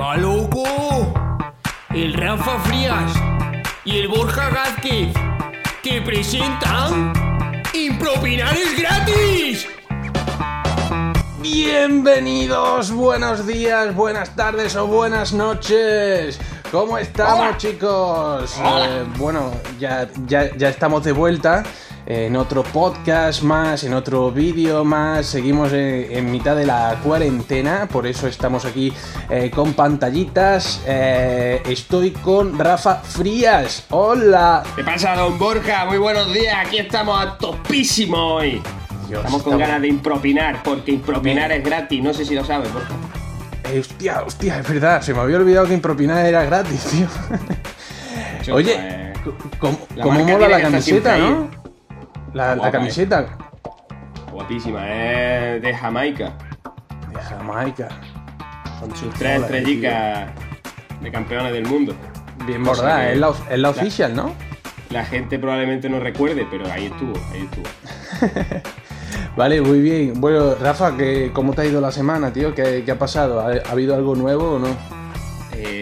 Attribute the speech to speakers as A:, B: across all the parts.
A: va loco? El Rafa Frías y el Borja Gázquez que presentan Impropinar es gratis.
B: Bienvenidos, buenos días, buenas tardes o buenas noches. ¿Cómo estamos,
A: Hola.
B: chicos? Eh, bueno, ya, ya, ya estamos de vuelta en otro podcast más, en otro vídeo más. Seguimos en, en mitad de la cuarentena, por eso estamos aquí eh, con pantallitas. Eh, estoy con Rafa Frías. Hola.
C: ¿Qué pasa, don Borja? Muy buenos días. Aquí estamos a topísimo hoy.
B: Dios,
C: Estamos con
B: estamos-
C: ganas de impropinar, porque impropinar
B: Bien.
C: es gratis. No sé si lo sabes, Borja.
B: Eh, hostia, hostia, es verdad, se me había olvidado que impropinar era gratis, tío. Oye,
C: eh,
B: ¿cómo, cómo mola la camiseta, no? La, la
C: Guapa, eh.
B: camiseta
C: guapísima. Es de Jamaica.
B: de Jamaica.
C: Con sus tres
B: Hola,
C: estrellicas de campeones del mundo.
B: Bien
C: O sea
B: bordada, es la, es la oficial, ¿no?
C: La gente probablemente no recuerde, pero ahí estuvo, ahí estuvo.
B: Vale, muy bien. Bueno, Rafa, ¿qué, ¿cómo te ha ido la semana, tío? ¿Qué, qué ha pasado? ¿Ha, ha habido algo nuevo o no?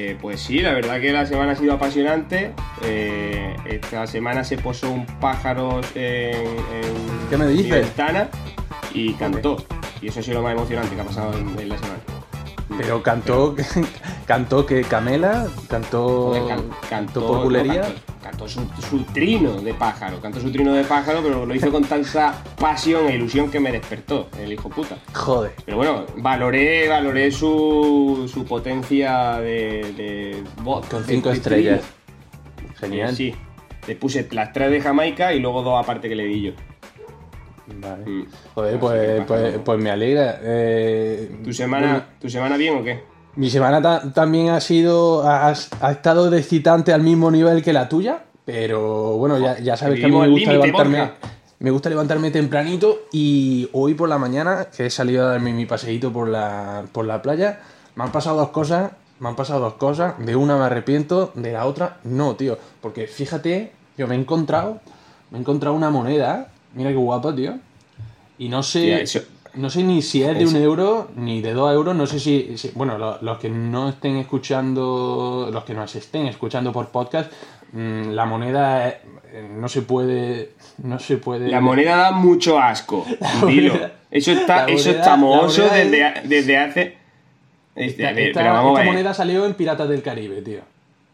C: Eh, pues sí, la verdad que la semana ha sido apasionante. Eh, esta semana se posó un pájaro en, en
B: ¿Qué me dices?
C: mi ventana y cantó. Y eso ha sido lo más emocionante que ha pasado en, en la semana.
B: Pero cantó, cantó que Camela, cantó,
C: Joder, can-
B: cantó por bulería.
C: no, cantó, cantó su, su trino de pájaro, cantó su trino de pájaro, pero lo hizo con tanta pasión e ilusión que me despertó, el hijo puta.
B: Joder.
C: Pero bueno, valoré, valoré su, su potencia de, de voz.
B: Con cinco
C: de
B: estrellas. Genial.
C: Sí. Le puse las tres de Jamaica y luego dos aparte que le di yo.
B: Vale.
C: Mm.
B: Joder, pues, pues, pues me alegra. Eh,
C: ¿Tu semana, ¿Tu semana bien o qué?
B: Mi semana ta- también ha sido. Ha, ha estado de excitante al mismo nivel que la tuya. Pero bueno, ya, ya sabes que a mí me gusta levantarme. Me gusta levantarme tempranito. Y hoy por la mañana, que he salido a darme mi paseíto por la, por la playa, me han pasado dos cosas. Me han pasado dos cosas. De una me arrepiento, de la otra no, tío. Porque fíjate, yo me he encontrado. Me he encontrado una moneda. Mira qué guapo, tío. Y no sé. No sé ni si es de un euro ni de dos euros. No sé si. si- bueno, lo- los que no estén escuchando. Los que nos estén escuchando por podcast. mm, la moneda eh, no se puede. No se puede.
C: La moneda da mucho asco. Dilo. Eso está, eso está mohoso desde,
B: es-
C: desde hace. Este,
B: Esta,
C: a ver,
B: esta-
C: pero vamos
B: esta
C: a ver.
B: moneda salió en Piratas del Caribe, tío.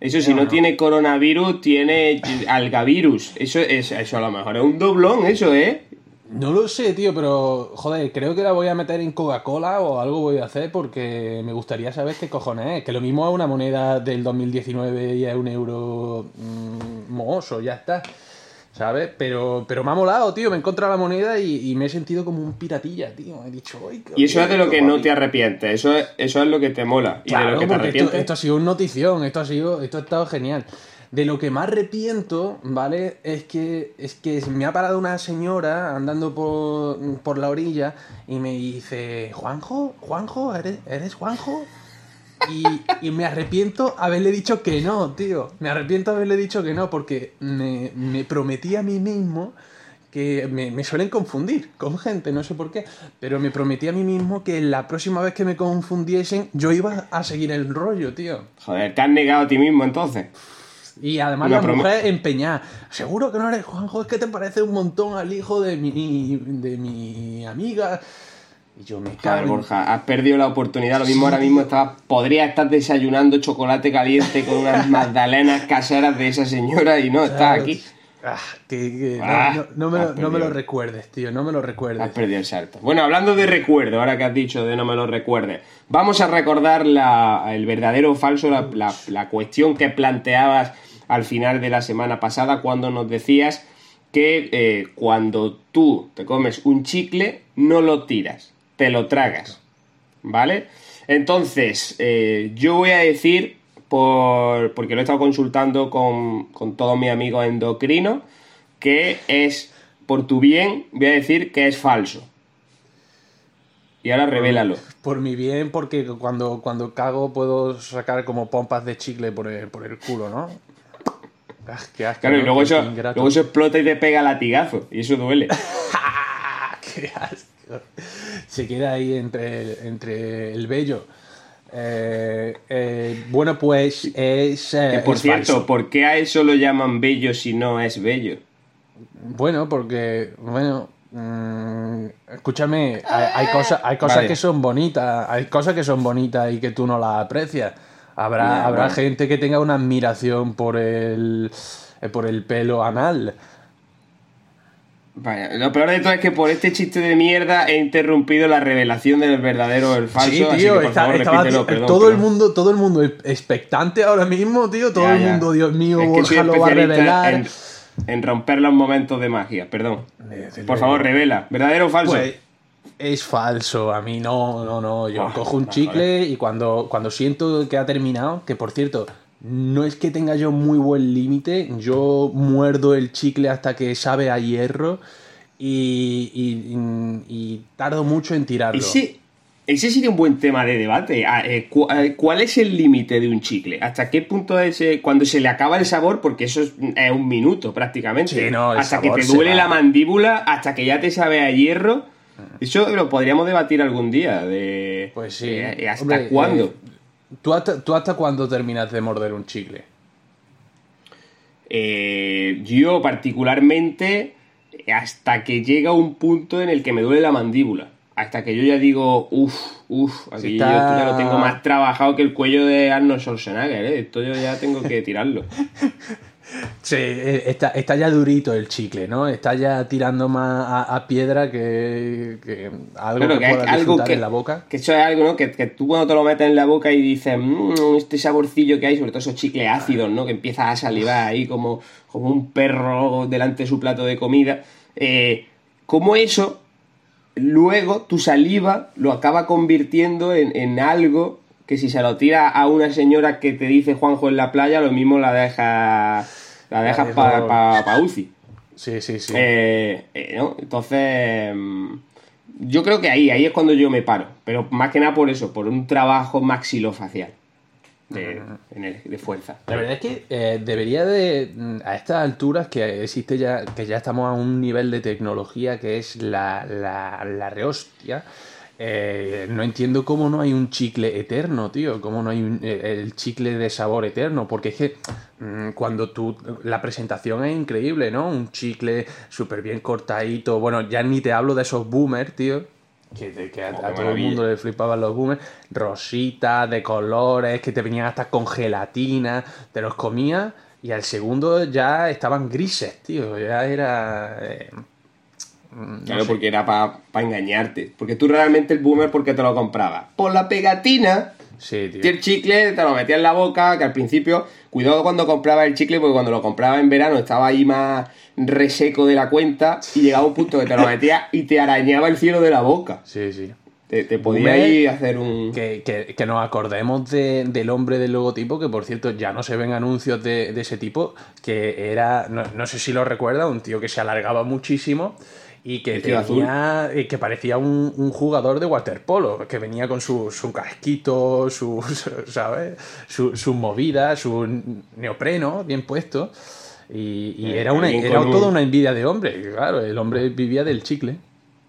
C: Eso si
B: No,
C: no,
B: no.
C: tiene coronavirus, tiene algavirus. Eso, es, eso a lo mejor es un doblón, eso, ¿eh?
B: No lo sé, tío, pero joder, creo que la voy a meter en Coca-Cola o algo voy a hacer porque me gustaría saber qué cojones es. Que lo mismo es una moneda del 2019 y es un euro mm, mohoso, ya está. ¿Sabes? Pero, pero me ha molado, tío. Me he encontrado la moneda y, y me he sentido como un piratilla, tío. He dicho, "Ay, qué
C: Y eso es de lo que no te
B: papi".
C: arrepientes. Eso es, eso es lo que te mola. Y de
B: Claro,
C: lo que te
B: esto,
C: arrepientes.
B: esto ha sido una notición, esto ha sido, esto ha estado genial. De lo que más arrepiento, ¿vale? Es que, es que me ha parado una señora andando por, por la orilla y me dice, Juanjo, Juanjo, ¿eres, eres Juanjo? Y, y me arrepiento haberle dicho que no, tío. Me arrepiento haberle dicho que no porque me, me prometí a mí mismo que me, me suelen confundir con gente, no sé por qué, pero me prometí a mí mismo que la próxima vez que me confundiesen yo iba a seguir el rollo, tío.
C: Joder, te has negado a ti mismo entonces.
B: Y además la
C: prome-
B: mujer empeñada. Seguro que no eres Juanjo, es que te parece un montón al hijo de mi, de mi amiga. Y yo me cago en-
C: Borja, has perdido la oportunidad. Lo mismo ahora mismo estabas, podrías estar desayunando chocolate caliente con unas magdalenas caseras de esa señora y no, estás aquí.
B: Ah, que,
C: Ah,
B: no, no me, lo-
C: has
B: no me lo recuerdes, tío, no me lo
C: Has
B: recuerdes.
C: perdido el salto. Bueno, hablando de recuerdo, ahora que has dicho de no me lo recuerdes, vamos a recordar la- el verdadero o falso, la, la- la cuestión que planteabas al final de la semana pasada cuando nos decías que eh, cuando tú te comes un chicle, no lo tiras, te lo tragas. ¿Vale? Entonces, eh, yo voy a decir, por, porque lo he estado consultando con, con todos mis amigos endocrinos, que es, por tu bien, voy a decir que es falso. Y ahora revélalo.
B: Por mi bien, porque cuando, cuando cago puedo sacar como pompas de chicle por el, por el culo, ¿no? Ah, qué asco,
C: Claro, y luego eso, luego eso explota y te pega latigazo. Y eso duele.
B: ¡Qué asco! Se queda ahí entre, entre el vello. Eh, eh, bueno, pues es. eh,
C: Que por
B: es
C: cierto,
B: falso.
C: ¿por qué a eso lo llaman bello si no es bello?
B: Bueno, porque, bueno, mm, escúchame, hay, hay cosas, hay cosas
C: Vale.
B: que son bonitas, hay cosas que son bonitas y que tú no las aprecias. Habrá, habrá
C: bueno.
B: gente que tenga una admiración por el, por el pelo anal.
C: Vaya, lo peor de todo es que por este chiste de mierda he interrumpido la revelación del verdadero o el falso.
B: sí,
C: así
B: tío,
C: que por
B: está-
C: favor,
B: estaba
C: perdón,
B: todo el mundo, todo el mundo expectante ahora mismo, tío, todo
C: Ya,
B: el mundo, Dios mío,
C: Es que
B: Borja lo va a revelar.
C: En, en romper los momentos de magia, perdón.
B: Desde
C: Por favor, revela. ¿Verdadero o falso?
B: Pues es falso, a mí no, no, no. Yo
C: Ah,
B: cojo un chicle y cuando, cuando siento que ha terminado, que por cierto, no es que tenga yo muy buen límite, yo muerdo el chicle hasta que sabe a hierro y, y- y tardo mucho en tirarlo.
C: Ese, ese sería un buen tema de debate. Ah, eh, eh, ¿Cuál es el límite de un chicle? ¿Hasta qué punto es eh, cuando se le acaba el sabor? Porque eso es, un minuto prácticamente.
B: Sí, no,
C: hasta que te duele la mandíbula, hasta que ya te sabe a hierro. Eso lo podríamos debatir algún día. De,
B: Pues sí.
C: eh, ¿Hasta
B: Hombre,
C: cuándo?
B: eh, ¿tú, hasta, ¿Tú hasta cuándo terminas de morder un chicle?
C: Eh, yo particularmente hasta que llega un punto en el que me duele la mandíbula. Hasta que yo ya digo, uff, uff, aquí yo esto ya lo tengo más trabajado que el cuello de Arnold Schwarzenegger, ¿eh? Esto yo ya tengo que tirarlo.
B: Sí, eh, está, está ya durito el chicle, ¿no? Está ya tirando más a, a piedra que, que algo
C: Claro,
B: que,
C: que algo que,
B: en la boca.
C: que eso es algo, ¿no? Que, que tú cuando te lo metes en la boca y dices, "Mm, este saborcillo que hay, sobre todo esos chicles ácidos, ¿no? Que empiezas a salivar ahí como, como un perro delante de su plato de comida. Eh, como eso, luego tu saliva lo acaba convirtiendo en, en algo que si se lo tira a una señora que te dice Juanjo en la playa, lo mismo la deja la dejas
B: dejo-
C: para pa, UCI.
B: Sí, sí, sí.
C: Eh, eh, ¿no? Entonces, mm, yo creo que ahí, ahí es cuando yo me paro. Pero más que nada por eso, por un trabajo maxilofacial de, en el- de fuerza.
B: La verdad es que eh, debería de, mm, a estas alturas que existe ya, que ya estamos a un nivel de tecnología que es la, la, la rehostia, eh, no entiendo cómo no hay un chicle eterno, tío, cómo no hay un- eh, el chicle de sabor eterno, porque es que mm, cuando tú, la presentación es increíble, ¿no? Un chicle súper bien cortadito, bueno, ya ni te hablo de esos boomers, tío. Que, que- que a,
C: Oh,
B: a todo el mundo le flipaban los boomers, rositas, de colores, que te venían hasta con gelatina, te los comías y al segundo ya estaban grises, tío, ya era... eh, no
C: Claro,
B: sé.
C: porque era para engañarte. Porque tú realmente el boomer, ¿por qué te lo comprabas? Por la pegatina.
B: Sí, tío.
C: El chicle te lo metías en la boca, que al principio, cuidado cuando compraba el chicle, porque cuando lo compraba en verano estaba ahí más reseco de la cuenta y llegaba un punto que te lo metías y te arañaba el cielo de la boca.
B: Sí, sí.
C: Te, te podía
B: Boomer,
C: ahí hacer un...
B: Que, que- que nos acordemos de- del hombre del logotipo, que por cierto ya no se ven anuncios de, de ese tipo, que era, no, no sé si lo recuerda, un tío que se alargaba muchísimo y que tenía, y que parecía un, un jugador de waterpolo, que venía con su, su casquito, su, ¿sabes? Su, su movida, su neopreno bien puesto. Y, y
C: Eh,
B: era, una, era
C: un-
B: toda una envidia de hombre, claro, el hombre vivía del chicle.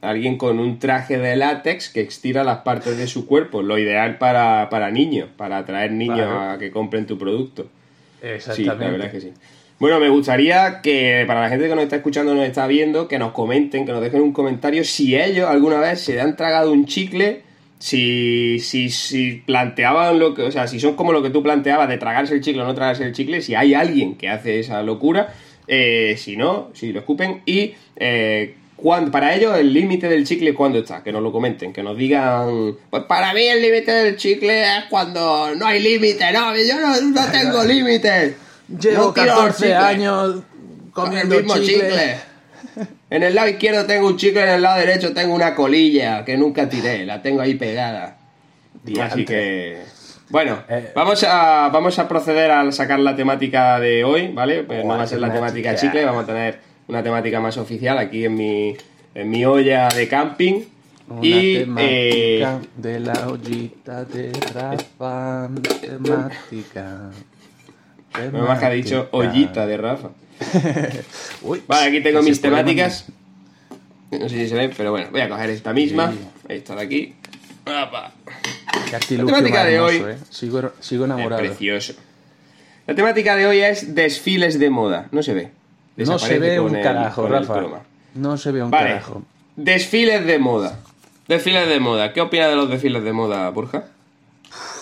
C: Alguien con un traje de látex que estira las partes de su cuerpo, lo ideal para, para niños, para atraer niños a que compren tu producto. Sí,
B: Exactamente.
C: la verdad es que sí. Bueno, me gustaría que para la gente que nos está escuchando, nos está viendo, que nos comenten, que nos dejen un comentario si ellos alguna vez se han tragado un chicle, si, si, si planteaban lo que, o sea, si son como lo que tú planteabas de tragarse el chicle o no tragarse el chicle, si hay alguien que hace esa locura, eh, si no, si lo escupen y eh, para ellos el límite del chicle cuándo está, que nos lo comenten, que nos digan, pues para mí el límite del chicle es cuando no hay límite, no, yo no, no tengo límites.
B: Llevo
C: No tiro
B: 14
C: chicle.
B: años
C: Con el
B: comiendo
C: mismo
B: chicle.
C: chicle. En el lado izquierdo tengo un chicle, en el lado derecho tengo una colilla que nunca tiré, la tengo ahí pegada. Así que. Bueno,
B: Eh.
C: vamos, a, vamos a proceder a sacar la temática de hoy, ¿vale? Pues no va a ser la temática
B: temática.
C: chicle, vamos a tener una temática más oficial aquí en mi, en mi olla de camping.
B: Una
C: y.
B: temática
C: eh,
B: de la ollita de Rafa. Temática.
C: No más que ha dicho ollita de Rafa.
B: Uy,
C: Vale, aquí tengo mis temáticas. No sé si se ven, pero bueno, voy a coger esta misma. Esta de aquí. Apa. La temática de
B: hermoso,
C: hoy-
B: ¿eh? Sigo, sigo
C: Es
B: enamorado.
C: precioso. La temática de hoy es desfiles de moda. No se ve.
B: No se ve un carajo,
C: el
B: Rafa. No se ve un
C: Vale.
B: carajo.
C: Desfiles de moda. Desfiles de moda. ¿Qué opinas de los desfiles de moda, Borja?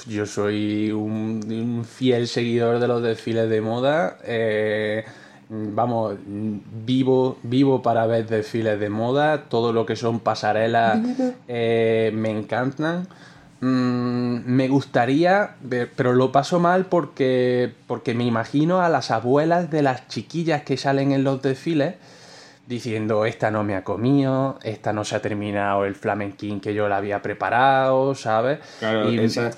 B: Yo soy un, un fiel seguidor de los desfiles de moda. eh, vamos, vivo, vivo para ver desfiles de moda. Todo lo que son pasarelas eh, me encantan. Mm, me gustaría, ver- pero lo paso mal porque, porque me imagino a las abuelas de las chiquillas que salen en los desfiles diciendo esta no me ha comido, esta no se ha terminado el flamenquín que yo la había preparado, ¿sabes?
C: Claro,
B: Y-
C: esa-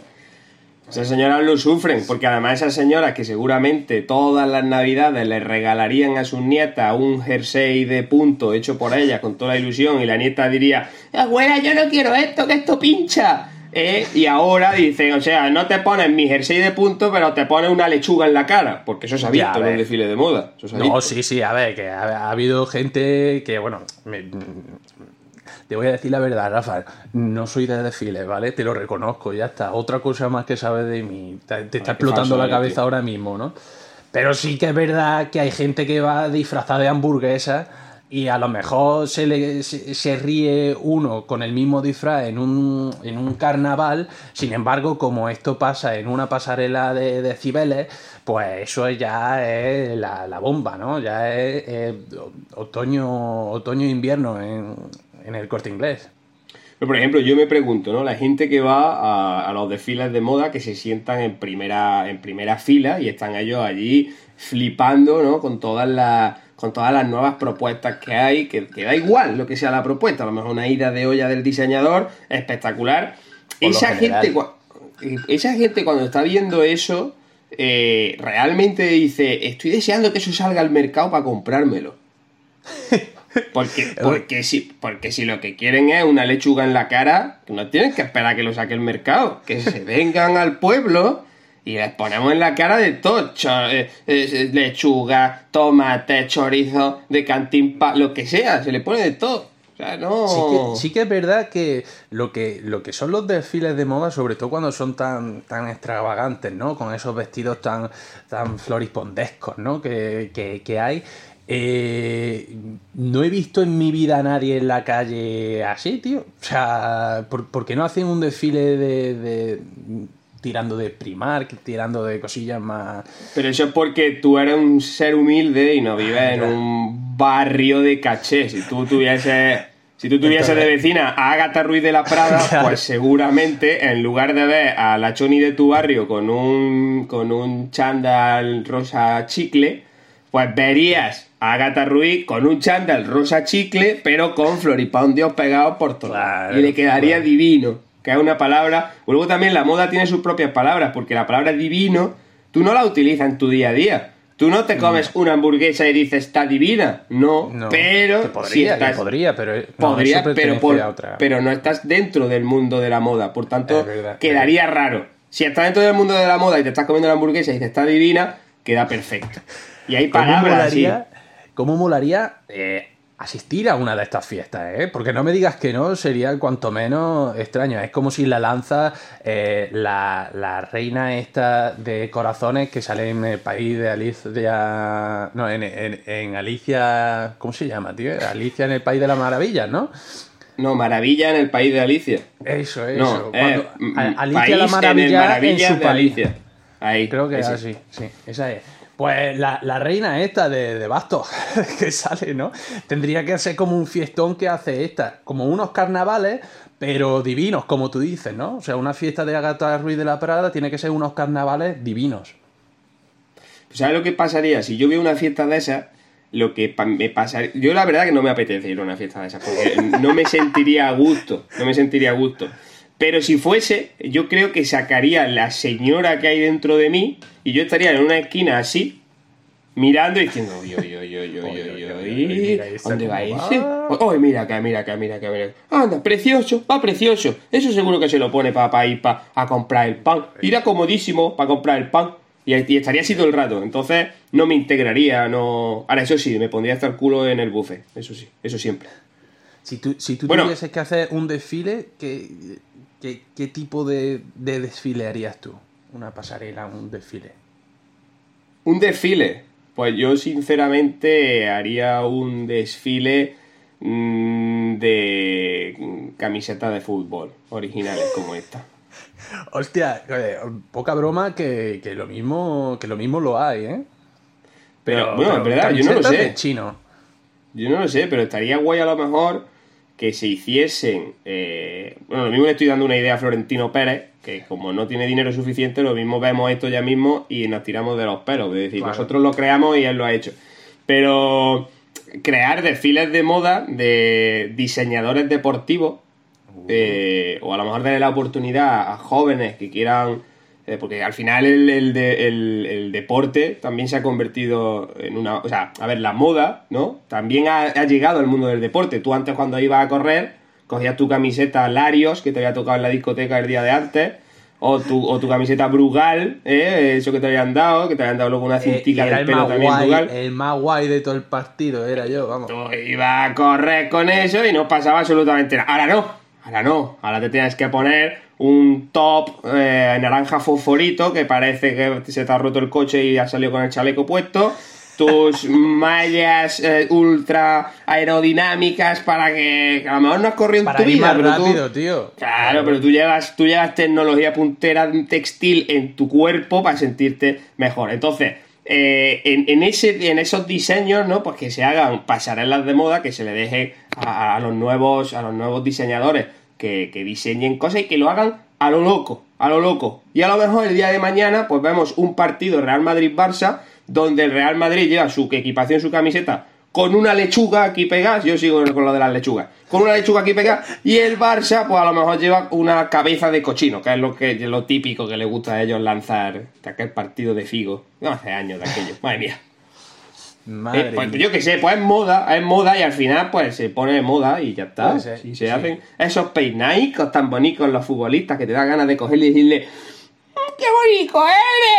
C: esas señoras lo sufren, porque además esas señoras que seguramente todas las navidades les regalarían a sus nietas un jersey de punto hecho por ellas con toda la ilusión y la nieta diría, abuela, yo no quiero esto, que esto pincha. ¿Eh? Y ahora dicen, o sea, no te pones mi jersey de punto, pero te pones una lechuga en la cara, porque eso se ha visto en un desfile de moda. Eso se ha
B: No,
C: visto.
B: sí, sí, a ver, que ha, ha habido gente que, bueno, me- te voy a decir la verdad, Rafa, no soy de desfiles, ¿vale? Te lo reconozco, ya está. Otra cosa más que sabes de mí, te, te está
C: qué
B: explotando la cabeza
C: tío.
B: ahora mismo, ¿no? Pero sí que es verdad que hay gente que va disfrazada de hamburguesa y a lo mejor se, le, se, se ríe uno con el mismo disfraz en un, en un carnaval, sin embargo, como esto pasa en una pasarela de decibeles, pues eso ya es la, la bomba, ¿no? Ya es, eh, otoño, otoño-invierno en, en el corte inglés.
C: Pero, por ejemplo, yo me pregunto, ¿no? La gente que va a, a los desfiles de moda que se sientan en primera, en primera fila y están ellos allí flipando, ¿no? Con todas las con todas las nuevas propuestas que hay, que, que da igual lo que sea la propuesta, a lo mejor una ida de olla del diseñador espectacular.
B: Por
C: Esa gente, esa gente cuando está viendo eso, eh, realmente dice, estoy deseando que eso salga al mercado para comprármelo. Porque, porque, si, porque si lo que quieren es una lechuga en la cara, no tienen que esperar a que lo saque el mercado. Que se vengan al pueblo y les ponemos en la cara de todo. cho- eh, eh, lechuga, tomate, chorizo, de cantimpa, lo que sea. Se le pone de todo. O sea, no...
B: Sí que, sí que es verdad que lo, que lo que son los desfiles de moda, sobre todo cuando son tan, tan extravagantes, ¿no? Con esos vestidos tan, tan florispondescos, ¿no? Que, que- que hay. Eh, no he visto en mi vida a nadie en la calle así, tío. O sea, ¿por, por qué no hacen un desfile de, de- tirando de Primark, tirando de cosillas más...
C: Pero eso es porque tú eres un ser humilde y no vives en
B: ya.
C: un barrio de caché. Si tú tuvieses, si tú tuvieses de vecina a Agatha Ruiz de la Prada,
B: Claro.
C: pues seguramente en lugar de ver a la Choni de tu barrio con un, con un chándal rosa chicle, pues verías a Agatha Ruiz con un chándal rosa chicle, pero con floripondios pegados por todo.
B: Claro,
C: y le quedaría
B: claro.
C: divino, que es una palabra. Luego también la moda tiene sus propias palabras, porque la palabra divino tú no la utilizas en tu día a día. Tú no te comes una hamburguesa y dices está divina, no,
B: No,
C: pero
B: podría,
C: si estás,
B: podría, pero no,
C: podría, pero, por-
B: otra.
C: pero no estás dentro del mundo de la moda, por tanto
B: Es verdad,
C: quedaría raro. Si estás dentro del mundo de la moda y te estás comiendo la hamburguesa y dices está divina, queda perfecto. Y hay
B: ¿Cómo
C: palabras así.
B: molaría, cómo molaría eh, asistir a una de estas fiestas? ¿eh? Porque no me digas que no, sería cuanto menos extraño. Es como si la lanza eh, la, la reina esta de corazones que sale en el país de Alicia... No, en, en- en Alicia... ¿Cómo se llama, tío? Alicia en el país de las maravillas, ¿no?
C: No, maravilla en el país de Alicia.
B: Eso, eso.
C: No, eh, mm,
B: Alicia la
C: en el
B: maravilla en, su
C: de
B: país.
C: Alicia. Ahí.
B: Creo que es así, sí, esa es. Pues la, la reina esta de, de Bastos que sale, ¿no? Tendría que ser como un fiestón que hace esta, como unos carnavales, pero divinos, como tú dices, ¿no? O sea, una fiesta de Agatha Ruiz de la Prada tiene que ser unos carnavales divinos.
C: ¿Sabes lo que pasaría? Si yo veo una fiesta de esas, lo que me pasaría... Yo la verdad que no me apetece ir a una fiesta de esas, porque no me sentiría a gusto, no me sentiría a gusto. Pero si fuese, yo creo que sacaría la señora que hay dentro de mí y yo estaría en una esquina así, mirando y diciendo, oye, oye, oye, oye, oye, oye, ¿dónde va ese? Oye, mira acá, mira acá, mira acá, mira acá. Anda, precioso, va precioso. Eso seguro que se lo pone para ir pa- a comprar el pan. Irá comodísimo para comprar el pan. Y, y estaría así todo el rato. Entonces no me integraría, no... Ahora, eso sí, me pondría hasta el culo en el buffet. Eso sí, eso siempre.
B: Si tú, si tú
C: Bueno.
B: tuvieses que hacer un desfile, ¿qué, ¿qué, qué tipo de, de desfile harías tú? Una pasarela, un desfile.
C: Un desfile. Pues yo sinceramente haría un desfile mm, de camiseta de fútbol originales como esta.
B: Hostia, poca broma que, que lo mismo que lo mismo lo hay, ¿eh?
C: Pero, bueno, en verdad, yo no lo sé.
B: chino.
C: Yo no lo sé, pero estaría guay a lo mejor que se hiciesen. eh, bueno, lo mismo le estoy dando una idea a Florentino Pérez, que como no tiene dinero suficiente, lo mismo vemos esto ya mismo y nos tiramos de los pelos. Es decir,
B: Claro.
C: nosotros lo creamos y él lo ha hecho. Pero crear desfiles de moda de diseñadores deportivos, eh, o a lo mejor darle la oportunidad a jóvenes que quieran. Eh, porque al final el, el de- el- el deporte también se ha convertido en una... O sea, a ver, la moda, ¿no? También ha, ha llegado al mundo del deporte. Tú antes cuando ibas a correr, cogías tu camiseta Larios, que te había tocado en la discoteca el día de antes, o tu, o tu camiseta Brugal, ¿eh? eso que te habían dado, que te habían dado luego una
B: Eh,
C: cintica del
B: el
C: pelo también
B: guay,
C: Brugal.
B: el más guay de todo el partido, era yo, vamos.
C: Tú ibas a correr con eso y no pasaba absolutamente nada. Ahora no, ahora no. Ahora te tienes que poner un top eh, naranja fosforito que parece que se te ha roto el coche y has salido con el chaleco puesto. Tus mallas eh, ultra aerodinámicas para que a lo mejor no has corrido en
B: Para
C: tu
B: ir
C: vida,
B: más
C: pero tú-
B: rápido, tío.
C: Claro, pero tú llevas, tú llevas tecnología puntera textil en tu cuerpo para sentirte mejor. Entonces, eh, en, en ese, en esos diseños, ¿no? Pues que se hagan pasarelas de moda, que se le deje a, a los nuevos, a los nuevos diseñadores que, que diseñen cosas y que lo hagan a lo loco, a lo loco. Y a lo mejor el día de mañana, pues vemos un partido Real Madrid-Barça, donde el Real Madrid lleva su equipación, su camiseta, con una lechuga aquí pegada, yo sigo con lo de las lechugas, con una lechuga aquí pegada, y el Barça, pues a lo mejor lleva una cabeza de cochino, que es lo que lo típico que le gusta a ellos lanzar de aquel partido de Figo. No hace años de aquello, madre mía.
B: Madre
C: Eh, pues yo qué sé, pues es moda, es moda y al final pues se pone de moda y ya está.
B: Ser,
C: se
B: sí.
C: hacen esos peinaicos tan bonitos los futbolistas que te da ganas de cogerle y decirle "Mm, ¡Qué bonito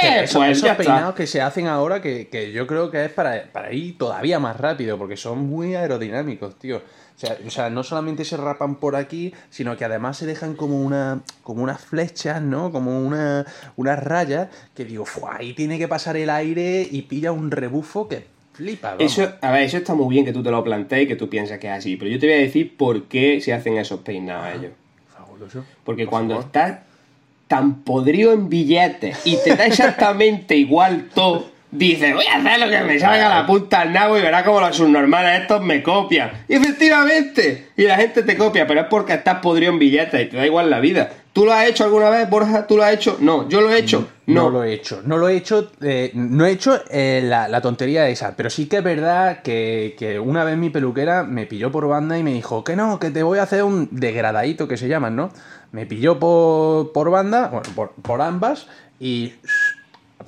C: eres!
B: esos,
C: pues
B: esos
C: está.
B: peinados que se hacen ahora que, que yo creo que es para, para ir todavía más rápido, porque son muy aerodinámicos, tío. O sea, o sea, no solamente se rapan por aquí, sino que además se dejan como una como unas flechas, ¿no? Como una, unas rayas que digo, "Fua, ahí tiene que pasar el aire y pilla un rebufo que flipa, vamos.
C: Eso, a ver, eso está muy bien que tú te lo plantees y que tú pienses que es así, pero yo te voy a decir por qué se hacen esos peinados ellos.
B: Fabuloso.
C: Porque
B: Por
C: cuando
B: favor.
C: estás tan podrido en billetes y te da exactamente igual todo, dices, voy a hacer lo que me salga la punta al nabo y verás como los subnormales estos me copian. Y efectivamente, y la gente te copia, pero es porque estás podrido en billetes y te da igual la vida. ¿Tú lo has hecho alguna vez, Borja? ¿Tú lo has hecho? No. ¿Yo lo he hecho?
B: No,
C: No.
B: lo he hecho. No lo he hecho. eh, no he hecho eh, la, la tontería esa. Pero sí que es verdad que, que una vez mi peluquera me pilló por banda y me dijo que no, que te voy a hacer un degradadito que se llaman, ¿no? Me pilló por, por banda, bueno, por, por ambas y.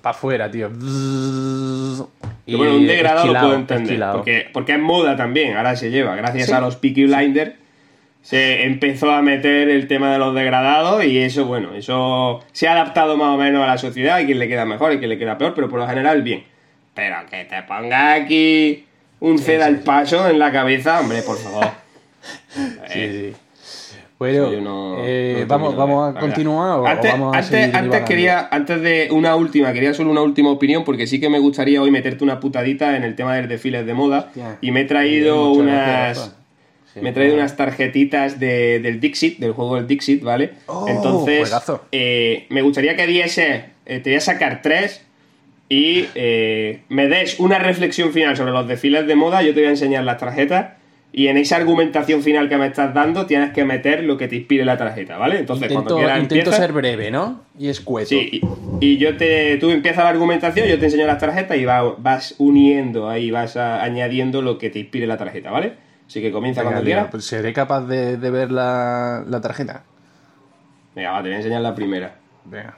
B: para afuera, tío.
C: Que bueno, un degradado lo puedo entender. Porque, porque es moda también, ahora se lleva. Gracias
B: Sí.
C: a los Peaky Blinders se empezó a meter el tema de los degradados y eso, bueno, eso se ha adaptado más o menos a la sociedad y quien le queda mejor y quien le queda peor, pero por lo general bien. Pero que te ponga aquí un ceda al paso en la cabeza, hombre, por favor.
B: Sí, sí. Bueno,
C: no-
B: eh,
C: no
B: vamos, vamos a continuar
C: antes,
B: o vamos a
C: antes, antes quería, antes de una última, quería solo una última opinión porque sí que me gustaría hoy meterte una putadita en el tema de desfiles de moda
B: Hostia.
C: y me he traído unas.
B: Sí,
C: me he traído
B: claro.
C: unas tarjetitas de- del Dixit, del juego del Dixit, ¿vale?
B: Oh,
C: Entonces, eh, me gustaría que diese, eh, te voy a sacar tres y eh, me des una reflexión final sobre los desfiles de moda. Yo te voy a enseñar las tarjetas y en esa argumentación final que me estás dando tienes que meter lo que te inspire la tarjeta, ¿vale? Entonces, cuando
B: Intento,
C: quieras
B: intento
C: empiezas.
B: ser breve, ¿no? Y escueto.
C: Sí, y, y yo te, tú empiezas la argumentación, yo te enseño las tarjetas y va- vas uniendo ahí, vas a- añadiendo lo que te inspire la tarjeta, ¿vale? Así que comienza
B: Venga,
C: cuando
B: tío,
C: quieras.
B: pues ¿Seré capaz de, de ver la, la tarjeta?
C: Venga, va, te voy a enseñar la primera.
B: Venga.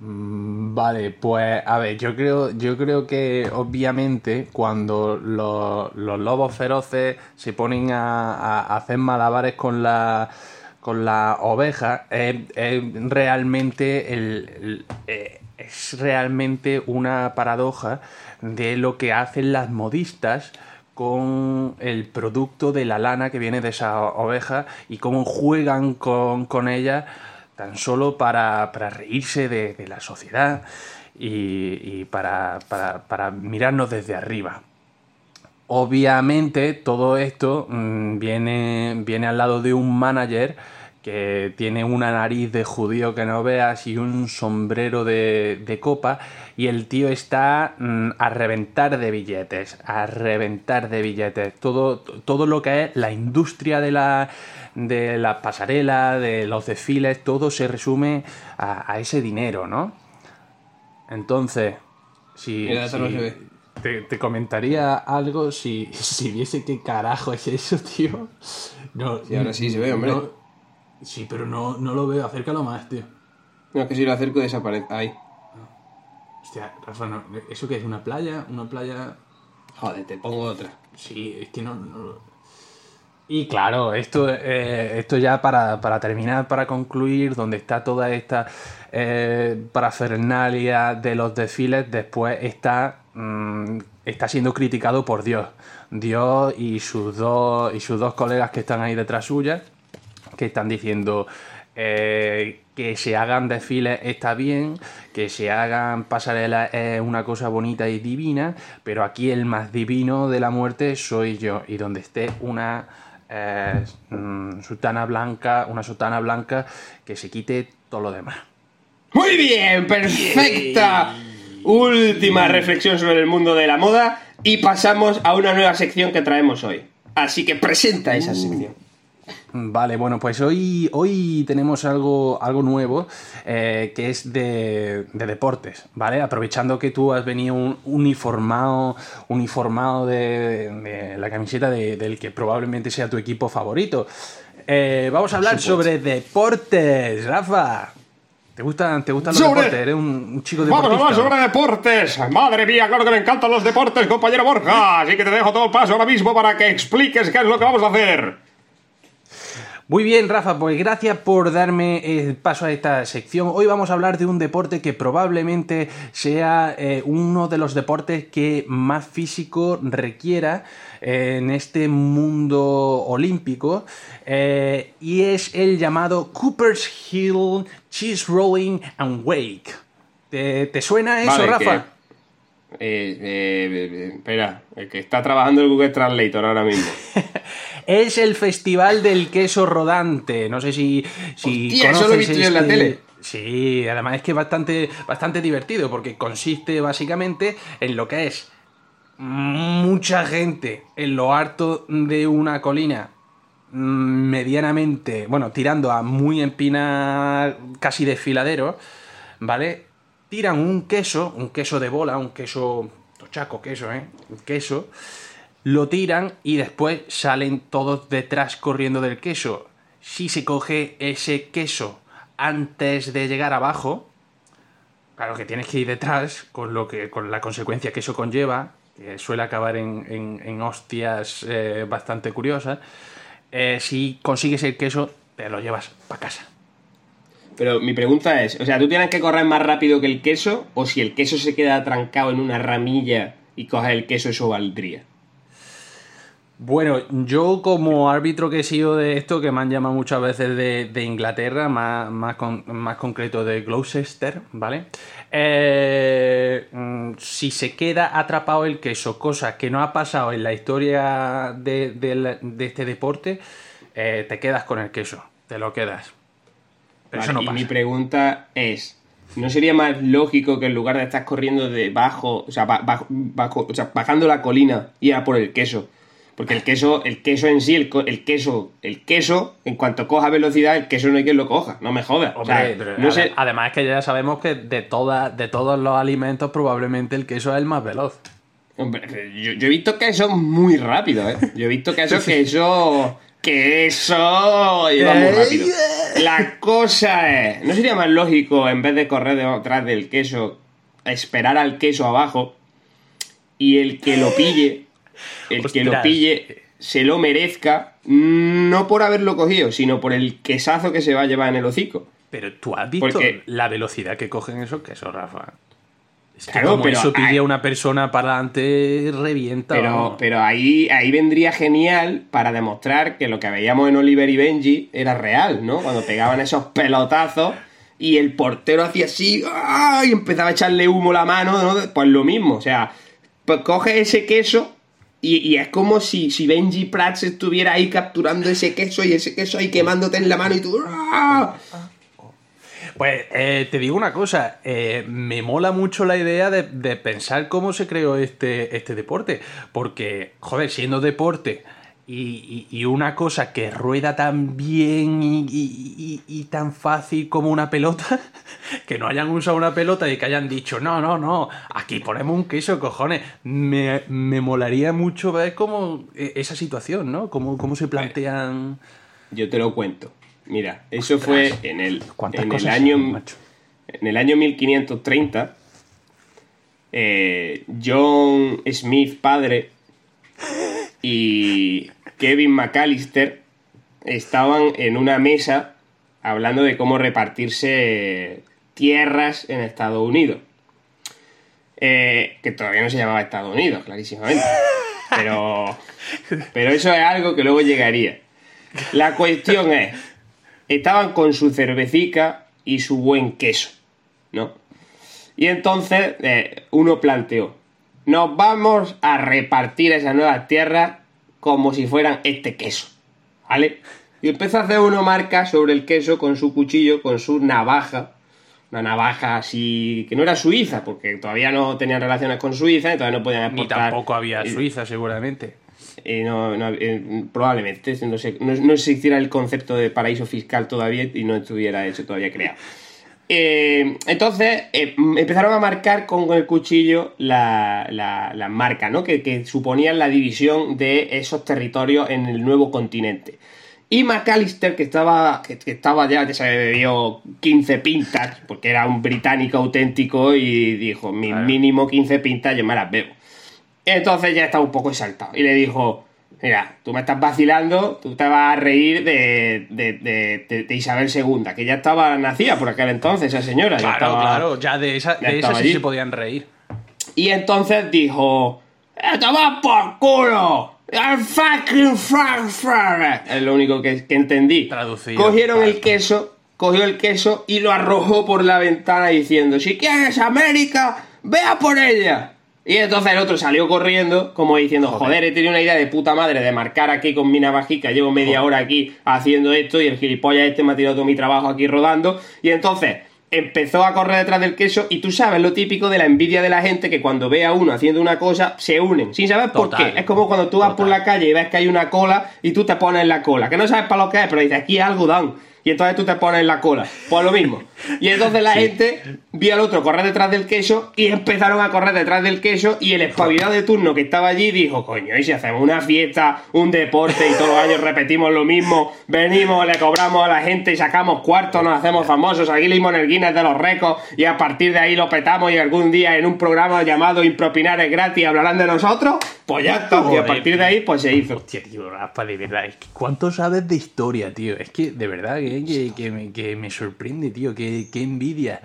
B: Mm, Vale, pues a ver, yo creo, yo creo que obviamente cuando los, los lobos feroces se ponen a, a- a hacer malabares con la con la oveja, es, realmente el, el- eh, es realmente una paradoja de lo que hacen las modistas con el producto de la lana que viene de esa oveja y cómo juegan con, con ella tan solo para, para reírse de, la sociedad y, y para, para- para mirarnos desde arriba. Obviamente todo esto mm, viene, viene al lado de un manager que tiene una nariz de judío que no veas y un sombrero de, de copa y el tío está mm, a reventar de billetes, a reventar de billetes. Todo, todo lo que es la industria de la, de la pasarela, de los desfiles, todo se resume a, a ese dinero, ¿no? Entonces, si,
C: Mira, no
B: te, te comentaría algo si, si viese qué carajo es eso, tío. No,
C: Sí, ahora sí se ve, hombre.
B: no- sí, pero no, no lo veo. Acércalo más, tío.
C: No, es que si lo acerco desaparece. Ahí.
B: Hostia, Rafa, no, ¿eso qué es? ¿Una playa? ¿Una playa?
C: Joder, te pongo otra.
B: Sí, es que no... no- Y claro, esto, eh, esto ya para, para terminar, para concluir, donde está toda esta eh, parafernalia de los desfiles, después está, mm, está siendo criticado por Dios. Dios y sus, dos, y sus dos colegas que están ahí detrás suya, que están diciendo eh, que se hagan desfiles está bien, que se hagan pasarelas es una cosa bonita y divina, pero aquí el más divino de la muerte soy yo. Y donde esté una eh, mm, sotana blanca, una sotana blanca, que se quite todo lo demás.
C: Muy bien, perfecta. Última reflexión sobre el mundo de la moda y pasamos a una nueva sección que traemos hoy. Así que presenta esa sección.
B: Vale, bueno, pues hoy, hoy tenemos algo, algo nuevo eh, que es de, de deportes, ¿vale? Aprovechando que tú has venido un- uniformado, uniformado de, de la camiseta de- del que probablemente sea tu equipo favorito. Eh, vamos a hablar sobre deportes, Rafa. ¿Te gustan, te gustan los
C: Sobre-
B: deportes? ¿Eres un, un chico
C: Vamos a
B: deportista?
C: hablar sobre deportes. Madre mía, claro que me encantan los deportes, compañero Borja. Así que te dejo todo el paso ahora mismo para que expliques qué es lo que vamos a hacer.
B: Muy bien, Rafa, pues gracias por darme el paso a esta sección. Hoy vamos a hablar de un deporte que probablemente sea eh, uno de los deportes que más físico requiera eh, en este mundo olímpico eh, y es el llamado Cooper's Hill Cheese Rolling and Wake. ¿Te, te suena eso,
C: Vale,
B: Rafa?
C: que- eh, eh, eh, espera, el que está trabajando el Google Translator ahora mismo.
B: Es el festival del queso rodante. No sé si. si
C: Hostia, eso lo he visto en la
B: este-
C: tele.
B: Sí, además es que es bastante, bastante divertido porque consiste básicamente en lo que es mucha gente en lo alto de una colina mm, medianamente, bueno, tirando a muy empina, casi desfiladero, ¿vale? Tiran un queso, un queso de bola, un queso, tochaco queso, ¿eh? Un queso, lo tiran y después salen todos detrás corriendo del queso. Si se coge ese queso antes de llegar abajo, claro que tienes que ir detrás, con lo que, con la consecuencia que eso conlleva, que suele acabar en, en- hostias eh, bastante curiosas. eh, si consigues el queso, te lo llevas para casa.
C: Pero mi pregunta es, o sea, ¿tú tienes que correr más rápido que el queso? ¿O si el queso se queda trancado en una ramilla y coges el queso, eso valdría?
B: Bueno, yo como árbitro que he sido de esto, que me han llamado muchas veces de, de Inglaterra, más, más, con- más concreto de Gloucester, ¿vale? Eh, mm, si se queda atrapado el queso, cosa que no ha pasado en la historia de, este deporte, eh, te quedas con el queso, te lo quedas. Pero eso
C: y mi pregunta es, ¿no sería más lógico que en lugar de estar corriendo debajo, o sea, ba- bajo- bajo- o sea, bajando la colina, ir a por el queso? Porque el queso, el queso en sí, el, el queso, el queso, en cuanto coja velocidad, el queso no hay quien lo coja, no me jodas. O sea, no sé,
B: además es que ya sabemos que de, toda, de todos los alimentos probablemente el queso es el más veloz.
C: Hombre, yo, yo he visto queso muy rápido, ¿eh? Yo he visto queso, queso, queso, y va muy rápido. La cosa es, ¿no sería más lógico, en vez de correr detrás del queso, esperar al queso abajo y el que lo pille, el que lo pille, se lo merezca, no por haberlo cogido, sino por el quesazo que se va a llevar en el hocico?
B: Pero tú has visto
C: Porque-
B: la velocidad que cogen esos quesos, Rafa. Es que
C: Claro,
B: como
C: pero
B: eso pide a una persona para adelante, revienta.
C: Pero, pero ahí, ahí vendría genial para demostrar que lo que veíamos en Oliver y Benji era real, ¿no? Cuando pegaban esos pelotazos y el portero hacía así ¡ah! y empezaba a echarle humo la mano, ¿no? Pues lo mismo, o sea, pues coge ese queso y, es como si, si Benji Prats estuviera ahí capturando ese queso y ese queso ahí quemándote en la mano y tú ¡ah!
B: Pues eh, te digo una cosa, eh, me mola mucho la idea de, de pensar cómo se creó este, este deporte, porque, joder, siendo deporte y, y- y una cosa que rueda tan bien y, tan fácil como una pelota, que no hayan usado una pelota y que hayan dicho, no, no, no, aquí ponemos un queso, cojones, me, me molaría mucho ver cómo eh, esa situación, ¿no? Cómo, cómo se plantean...
C: Yo te lo cuento. Mira, eso fue en el,
B: ¿Cuántas
C: en el año en el año 1530 eh, John Smith padre y Kevin McAllister estaban en una mesa hablando de cómo repartirse tierras en Estados Unidos. Eh, que todavía no se llamaba Estados Unidos, clarísimamente. Pero, pero eso es algo que luego llegaría. La cuestión es, estaban con su cervecica y su buen queso, ¿no? Y entonces eh, uno planteó, nos vamos a repartir esas nuevas tierras como si fueran este queso, ¿vale? Y empezó a hacer uno marca sobre el queso con su cuchillo, con su navaja, una navaja así, que no era suiza, porque todavía no tenían relaciones con Suiza, entonces no podían
B: Ni
C: exportar.
B: tampoco había
C: y-
B: Suiza, seguramente.
C: y no, no- eh, probablemente no, sé, no, no existiera el concepto de paraíso fiscal todavía y no estuviera eso todavía creado. Eh, entonces eh, empezaron a marcar con el cuchillo la, la, las marcas, ¿no? Que, que suponían la división de esos territorios en el nuevo continente. Y McAllister, que estaba, que, que estaba ya, ya se bebido 15 pintas, porque era un británico auténtico y dijo, mi mínimo 15 pintas yo me las bebo. Entonces ya estaba un poco exaltado. Y le dijo, mira, tú me estás vacilando, tú te vas a reír de, de, de- de- Isabel II, que ya estaba nacida por aquel entonces, esa señora. ya
B: Claro,
C: estaba-
B: claro, ya de esa,
C: ya
B: de esa sí
C: allí.
B: se podían reír.
C: Y entonces dijo, ¡Esto va por culo! ¡El fucking! Es lo único que, que entendí.
B: Traducido,
C: Cogieron
B: claro.
C: el queso, cogió el queso y lo arrojó por la ventana diciendo, si quieres América, vea por ella. Y entonces el otro salió corriendo, como diciendo, joder, he tenido una idea de puta madre de marcar aquí con mi navajica, llevo media hora aquí haciendo esto y el gilipollas este me ha tirado todo mi trabajo aquí rodando. Y entonces empezó a correr detrás del queso y tú sabes lo típico de la envidia de la gente que cuando ve a uno haciendo una cosa se unen, sin saber por
B: Total.
C: qué. Es como cuando tú vas por la calle y ves que hay una cola y tú te pones en la cola, que no sabes para lo que es, pero dices, aquí algo dan. Y entonces tú te pones en la cola. Pues lo mismo. Y entonces la gente vio al otro correr detrás del queso y empezaron a correr detrás del queso y el espabilado de turno que estaba allí dijo, coño, y si hacemos una fiesta, un deporte y todos los años repetimos lo mismo, venimos, le cobramos a la gente y sacamos cuartos, nos hacemos famosos, aquí leímos en el Guinness de los récords y a partir de ahí lo petamos y algún día en un programa llamado Impropinar es gratis hablarán de nosotros, pues ya está. Y a partir de ahí pues se hizo.
B: Hostia, tío, Rafa, de verdad, es que ¿cuánto sabes de historia, tío? Es que, de verdad, que, que, que me, que me sorprende, tío, que, que envidia.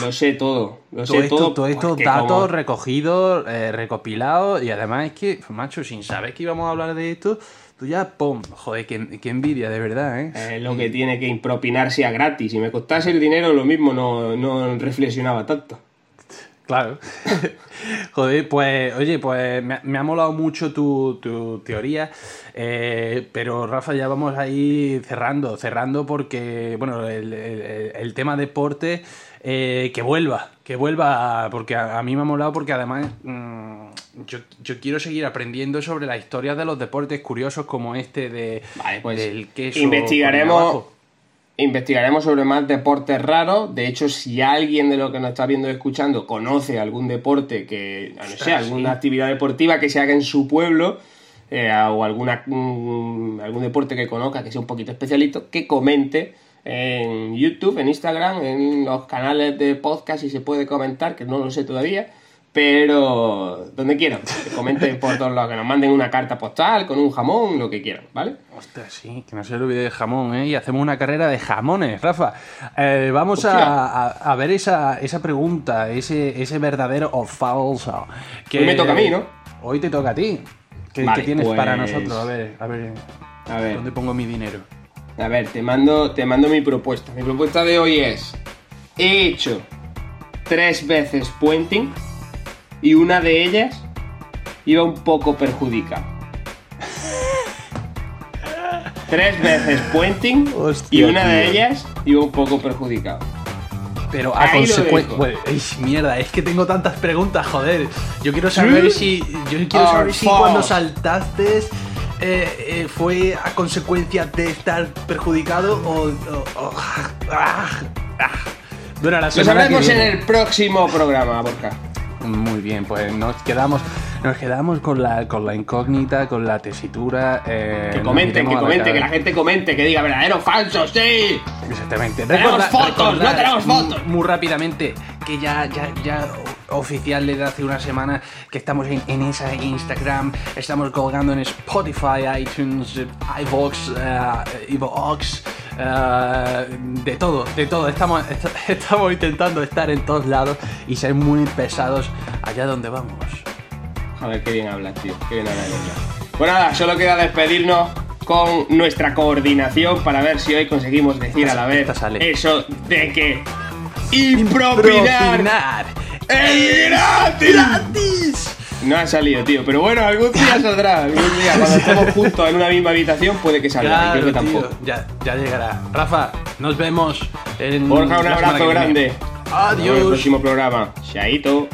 C: Lo sé todo, lo
B: Todo
C: sé
B: esto-
C: todo.
B: todos estos
C: porque
B: datos recogidos, eh, recopilados, y además es que, macho, sin saber que íbamos a hablar de esto, tú ya, pum, joder, que envidia, de verdad, ¿eh?
C: Es lo que tiene que impropinarse a gratis. Si me costase el dinero, lo mismo no, no reflexionaba tanto.
B: Claro. Joder, pues, oye, pues me, ha- me ha molado mucho tu, tu teoría, eh, pero Rafa, ya vamos ahí cerrando, cerrando porque, bueno, el, el- el tema deporte, eh, que vuelva, que vuelva, porque a, a mí me ha molado porque además mm, yo, yo quiero seguir aprendiendo sobre la historia de los deportes curiosos como este de,
C: Vale, pues
B: del queso.
C: investigaremos-. Investigaremos sobre más deportes raros. De hecho, si alguien de lo que nos está viendo y escuchando conoce algún deporte que, no sé, alguna actividad deportiva que se haga en su pueblo, eh, o alguna, mm, algún deporte que conozca que sea un poquito especialito, que comente en YouTube, en Instagram, en los canales de podcast, si se puede comentar, que no lo sé todavía. Pero donde quieran, que comenten por todos lados, que nos manden una carta postal con un jamón, lo que quieran, ¿vale?
B: Ostras, sí, que no se olvide el jamón, ¿eh? Y hacemos una carrera de jamones, Rafa. Eh, vamos a, a- a ver esa, esa pregunta, ese, ese verdadero o falso. Que
C: Hoy me toca a mí, ¿no?
B: Hoy te toca a ti. ¿Qué,
C: Vale,
B: qué tienes
C: pues-
B: para nosotros? A ver, a ver,
C: A ver.
B: ¿dónde pongo mi dinero?
C: A ver, te mando, te mando mi propuesta. Mi propuesta de hoy es: he hecho tres veces puenting y una de ellas iba un poco perjudicada. tres veces puenting y
B: Hostia,
C: una de ellas iba un poco perjudicada.
B: Pero a consecuencia. mierda, es que tengo tantas preguntas, joder. Yo quiero saber
C: ¿Sí?
B: si. Yo quiero
C: Ah,
B: saber si
C: false.
B: cuando saltaste. eh, eh, fue a consecuencia de estar perjudicado o. o- o- ah, ah. Bueno, la
C: Lo sabremos en el próximo programa, Borja.
B: Muy bien, pues nos quedamos, nos quedamos con la, con la incógnita, con la tesitura. eh,
C: Que comenten, que
B: la
C: comenten, que la gente comente, que diga verdadero falso, sí.
B: Exactamente.
C: Tenemos fotos, no tenemos fotos.
B: Muy rápidamente, que ya, ya, ya oficial desde hace una semana que estamos en, en esa Instagram, estamos colgando en Spotify, iTunes, eh, iVoox, eh, eh, de todo, de todo. Estamos, est- estamos intentando estar en todos lados y ser muy pesados allá donde vamos.
C: Joder, qué bien hablas, tío. Qué bien hablas. Pues nada, solo queda despedirnos con nuestra coordinación para ver si hoy conseguimos decir a la vez eso de que impropinar
B: Propinar.
C: es gratis.
B: ¡Gratis!
C: No ha salido, tío, pero bueno, algún día saldrá. Algún día, cuando estemos juntos en una misma habitación, puede que salga. y creo que
B: tío,
C: tampoco.
B: ya, ya llegará. Rafa, nos vemos en
C: Borja, un abrazo grande. Nos vemos en el
B: Adiós.
C: próximo programa. Chaito.